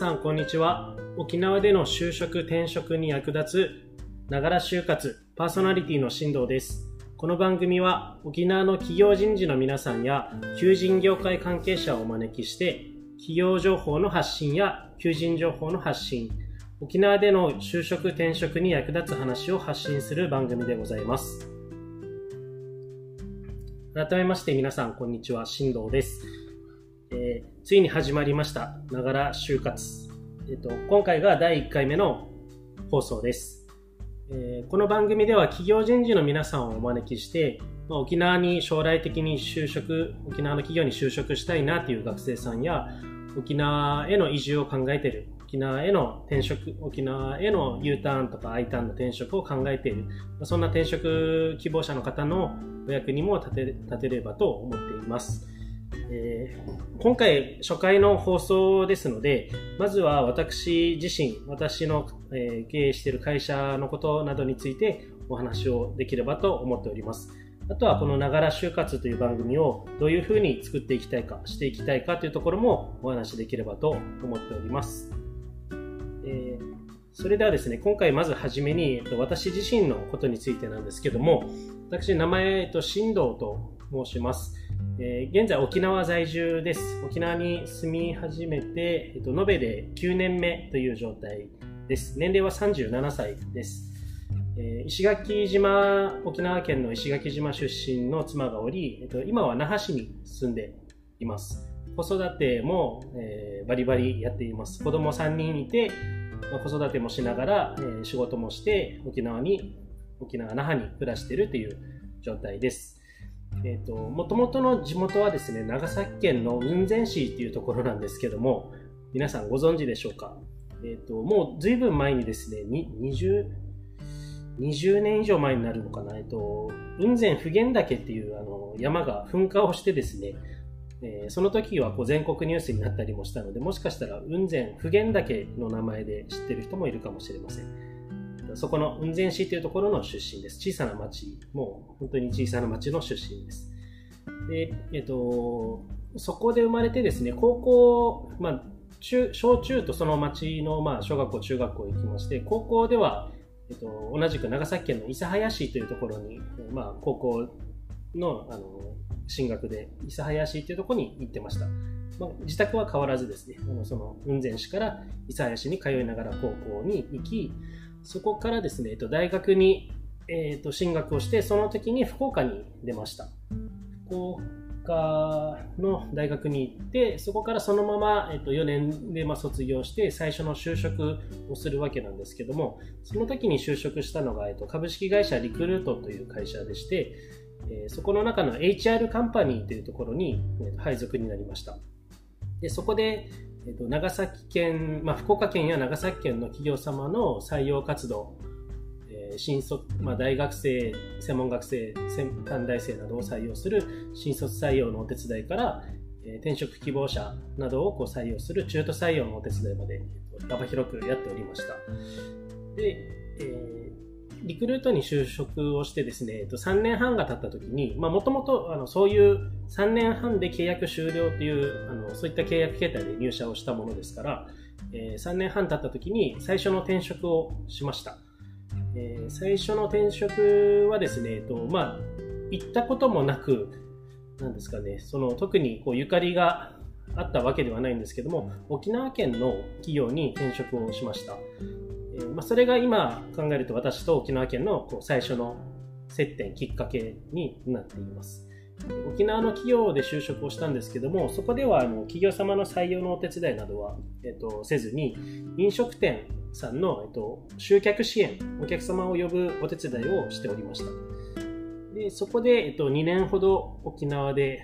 さんこんにちは。沖縄での就職転職に役立つながら就活パーソナリティの進藤です。この番組は沖縄の企業人事の皆さんや求人業界関係者をお招きして企業情報の発信や求人情報の発信沖縄での就職転職に役立つ話を発信する番組でございます。改めまして皆さんこんにちは。進藤です。え、ついに始まりました、ながら就活。えっ、と、今回が第1回目の放送です。えー、この番組では企業人事の皆さんをお招きして、まあ、沖縄に将来的に就職、沖縄の企業に就職したいなという学生さんや、沖縄への移住を考えている、沖縄への転職、沖縄への U ターンとか I ターンの転職を考えている、まあそんな転職希望者の方のお役にも立て立てればと思っています。えー、今回初回の放送ですので、まずは私自身、私の、えー、経営している会社のことなどについてお話をできればと思っております。あとはこのながら就活という番組をどういうふうに作っていきたいか、していきたいかというところもお話しできればと思っております。えー、それではですね、今回まずはじめに、私自身のことについてなんですけども、私名前、と、新藤と申します。えー、現在沖縄在住です。沖縄に住み始めて、えっと、延べで9年目という状態です。年齢は37歳です。えー、石垣島、沖縄県の石垣島出身の妻がおり、えっと、今は那覇市に住んでいます。子育ても、えー、バリバリやっています。子供3人いて、まあ、子育てもしながら、えー、仕事もして沖縄に、沖縄那覇に暮らしているという状態です。え、ー、と、もともとの地元はですね、長崎県の雲仙市っていうところなんですけども、皆さんご存知でしょうか？えっ、ー、と、もう随分前にですね、20、20年以上前になるのかな、え、ー、と、雲仙普賢岳っていうあの山が噴火をしてですね、えー、その時はこう全国ニュースになったりもしたので、もしかしたら雲仙普賢岳の名前で知ってる人もいるかもしれません。そこの雲仙市というところの出身です。小さな町、もう本当に小さな町の出身です。で、えっと、そこで生まれてですね、高校、まあ、中小中とその町の、まあ、小学校、中学校行きまして、高校では、えっと、同じく長崎県の諫早市というところに、まあ、高校のあの進学で諫早市というところに行ってました。まあ、自宅は変わらずですね、あのその雲仙市から諫早市に通いながら高校に行き、そこからですね、えっと、大学に、えっと、進学をして、その時に福岡に出ました。福岡の大学に行って、そこからそのまま、えっと、4年でまあ卒業して、最初の就職をするわけなんですけども、その時に就職したのが、えっと、株式会社リクルートという会社でして、え、そこの中の HR カンパニーというところに、えー、配属になりました。でそこで、えっと、長崎県、まあ、福岡県や長崎県の企業様の採用活動、えー、新卒、まあ、大学生、専門学生、短大生などを採用する新卒採用のお手伝いから、えー、転職希望者などをこう採用する中途採用のお手伝いまで、幅広くやっておりました。で、えーリクルートに就職をしてですね、3年半が経った時に、まあもともとそういう3年半で契約終了という、あのそういった契約形態で入社をしたものですから、えー、3年半経った時に最初の転職をしました。えー、最初の転職はですね、えっと、まあ、行ったこともなく、なんですかね、その特にこうゆかりがあったわけではないんですけども、沖縄県の企業に転職をしました。まあ、それが今考えると私と沖縄県のこう最初の接点、きっかけになっています。沖縄の企業で就職をしたんですけども、そこではあの企業様の採用のお手伝いなどは、えっと、せずに、飲食店さんの、えっと、集客支援、お客様を呼ぶお手伝いをしておりました。でそこで、えっと、2年ほど沖縄で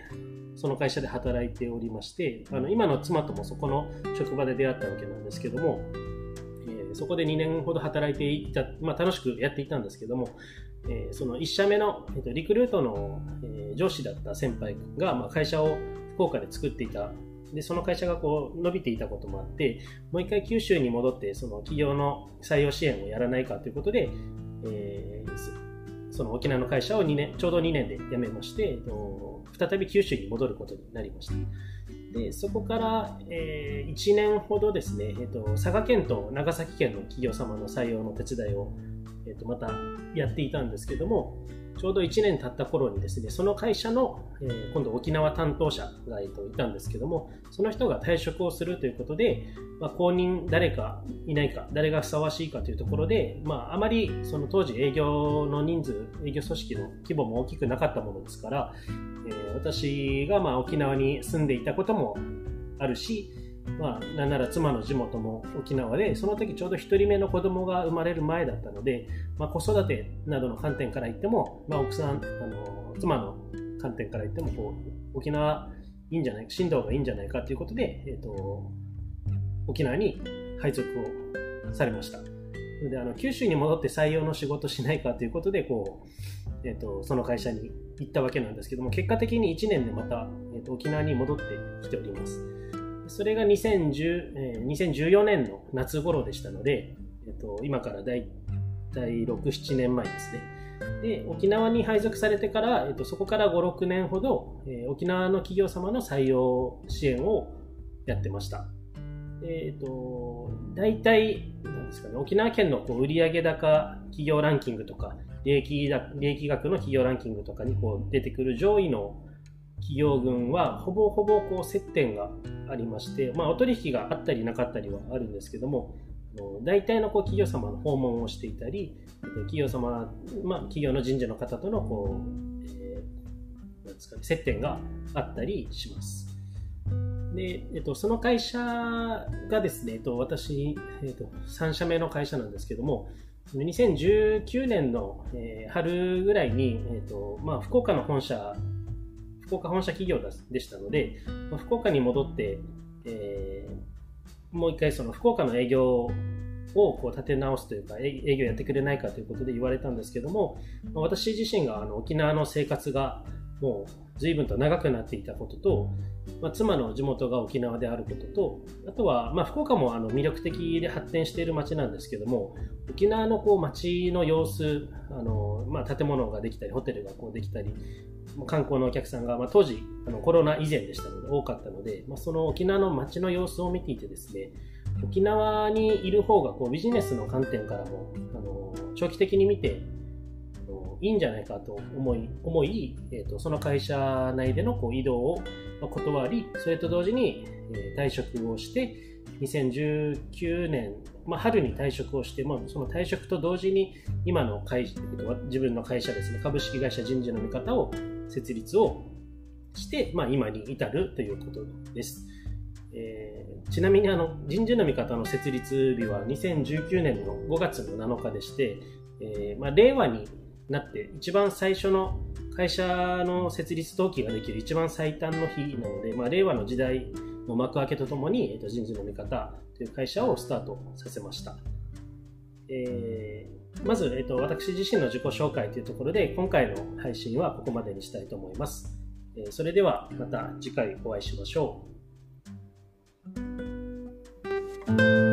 その会社で働いておりまして、あの今の妻ともそこの職場で出会ったわけなんですけども、そこで2年ほど働いていた、まあ、楽しくやっていたんですけども、えー、その1社目の、えーと、リクルートの、えー、上司だった先輩が、まあ、会社を福岡で作っていたでその会社がこう伸びていたこともあってもう一回九州に戻ってその企業の採用支援をやらないかということで、えー、その沖縄の会社を2年ちょうど2年で辞めまして、えー、再び九州に戻ることになりました。でそこから、えー、1年ほどですね、えーと、佐賀県と長崎県の企業様の採用の手伝いを、えーと、またやっていたんですけども、ちょうど1年経った頃にですね、その会社の、えー、今度沖縄担当者がいたんですけども、その人が退職をするということで、まあ、後任誰かいないか、誰がふさわしいかというところで、まあ、あまりその当時営業の人数、営業組織の規模も大きくなかったものですから、えー、私がまあ沖縄に住んでいたこともあるし、まあ、なんなら妻の地元も沖縄で、その時ちょうど1人目の子供が生まれる前だったので、まあ、子育てなどの観点から言っても、まあ、奥さん、あの妻の観点から言ってもこう、沖縄いいんじゃないか、進藤がいいんじゃないかということで、えーと、沖縄に配属をされました。であの九州に戻って採用の仕事しないかということでこう、えーと、その会社に行ったわけなんですけども結果的に1年でまた、えーと沖縄に戻ってきております。それが2010、えー、2014年の夏頃でしたので、えーと、今からだいたい6、7年前ですね。で、沖縄に配属されてから、えーと、そこから5、6年ほど、えー、沖縄の企業様の採用支援をやってました。えっ、ー、と、大体、なんですかね、沖縄県のこう売上高企業ランキングとか、利益だ利益額の企業ランキングとかにこう出てくる上位の企業群はほぼほぼこう接点がありまして、まあ、お取引があったりなかったりはあるんですけども、大体のこう企業様の訪問をしていたり、企業様、まあ、企業の人事の方とのこう、えー、なんですかね、接点があったりします。で、えっと、その会社がですね、えっと、私、えっと、3社目の会社なんですけども、2019年の、えー、春ぐらいに、えっとまあ、福岡の本社福岡本社企業でしたので、まあ、福岡に戻って、えー、もう一回その福岡の営業をこう立て直すというか営業やってくれないかということで言われたんですけども、私自身があの沖縄の生活がもう随分と長くなっていたことと、まあ、妻の地元が沖縄であることと、あとは、まあ、福岡もあの魅力的で発展している街なんですけども、沖縄のこう街の様子、あのまあ、建物ができたり、ホテルがこうできたり、観光のお客さんが、まあ、当時あのコロナ以前でしたので多かったので、まあ、その沖縄の街の様子を見ていてですね沖縄にいる方がこうビジネスの観点からもあの長期的に見ていいんじゃないかと思い思い、えーと、その会社内でのこう移動を断りそれと同時に、えー、退職をして2019年、まあ、春に退職をして、まあ、その退職と同時に今の会自分の会社ですね株式会社人事の見方を設立をして、まあ、今に至るということです。えー、ちなみにあの人事の見方の設立日は2019年の5月の7日でして、えー、まあ、令和になって一番最初の会社の設立登記ができる一番最短の日なので、まあ、令和の時代の幕開けとともに、えー、と人事の見方という会社をスタートさせました。えーまず、えっと、私自身の自己紹介というところで、今回の配信はここまでにしたいと思います。えそれではまた次回お会いしましょう。